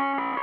Bye.